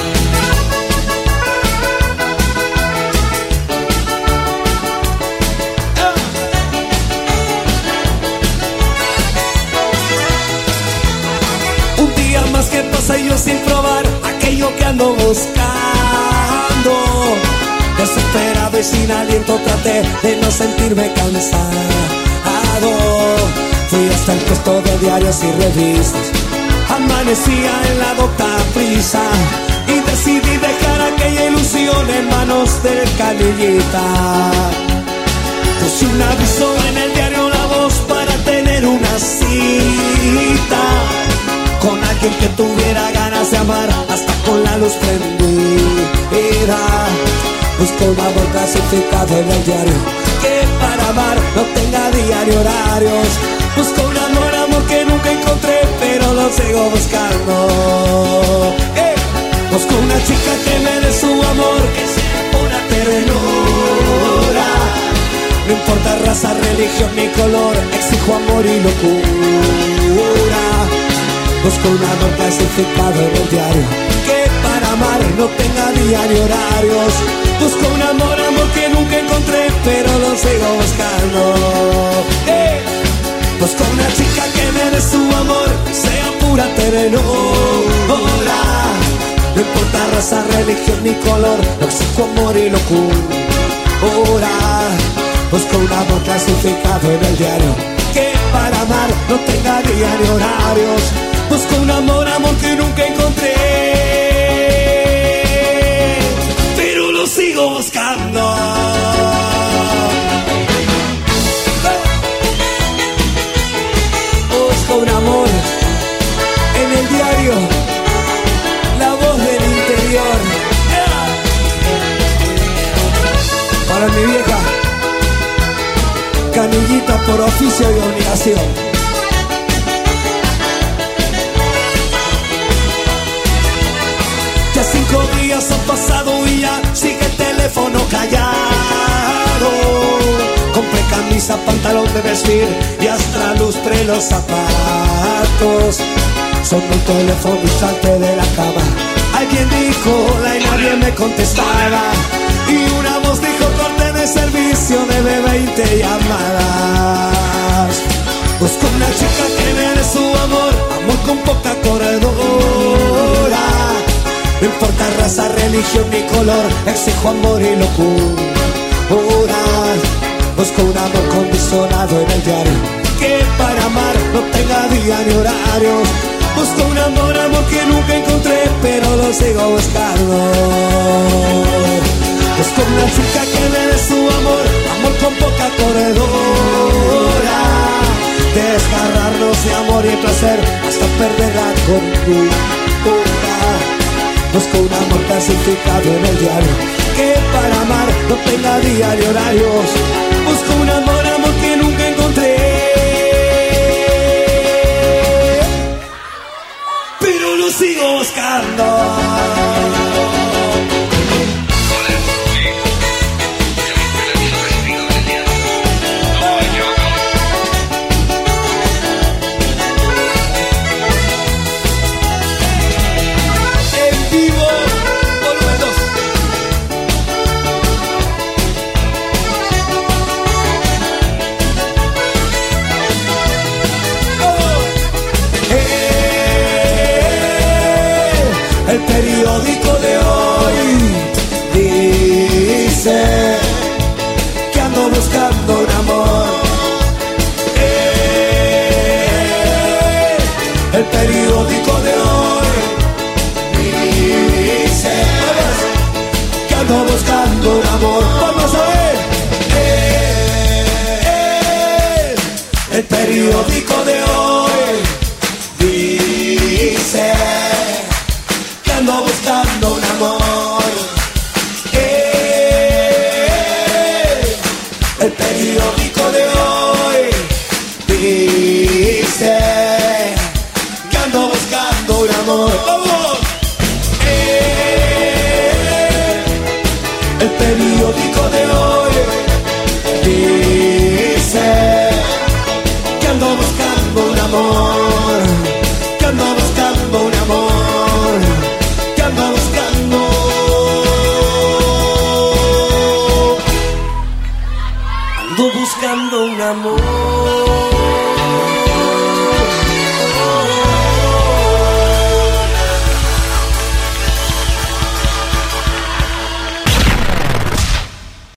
Un día más que pasa yo sin probar aquello que ando buscando. Desesperado y sin aliento traté de no sentirme cansado. Fui hasta el puesto de diarios y revistas. Amanecía en la docta prisa y decidí dejar aquella ilusión en manos del canillita. Puse un aviso en el diario La Voz para tener una cita con alguien que tuviera ganas de amar hasta con la luz prendida. Busco un amor clasificado en el diario no tenga diario horarios. Busco un amor, amor que nunca encontré, pero lo sigo buscando. ¡Eh! Busco una chica que me dé su amor, que sea pura ternura. No importa raza, religión ni color, exijo amor y locura. Busco un amor clasificado en el diario no tenga día ni horarios. Busco un amor, amor que nunca encontré Pero lo sigo buscando. Busco una chica que me dé su amor sea pura ternura No importa raza, religión ni color Exijo amor y locura. Busco un amor clasificado en el diario Que para amar no tenga día ni horarios. Busco un amor, amor que nunca encontré sigo buscando. Busco un amor en el diario La voz del interior. Para mi vieja Canillita por oficio y obligación días han pasado y ya sigue el teléfono callado. Compré camisa, pantalón de vestir y hasta lustré los zapatos. Sonó el teléfono y salté de la cama. Alguien dijo hola y nadie me contestaba. Y una voz dijo corte de servicio, debe 20 llamadas. Busco una chica que me dé su amor, amor con poca corredora. No importa raza, religión ni color, exijo amor y locura. Busco un amor condicionado en el diario, que para amar no tenga día ni horarios. Busco un amor, amor que nunca encontré, pero lo sigo buscando. Busco una chica que me dé su amor, amor con poca corredora. Desgarrarnos de amor y placer hasta perderla con cultura. Busco un amor clasificado en el diario que para amar no tenga día ni horarios. Busco un amor, amor que nunca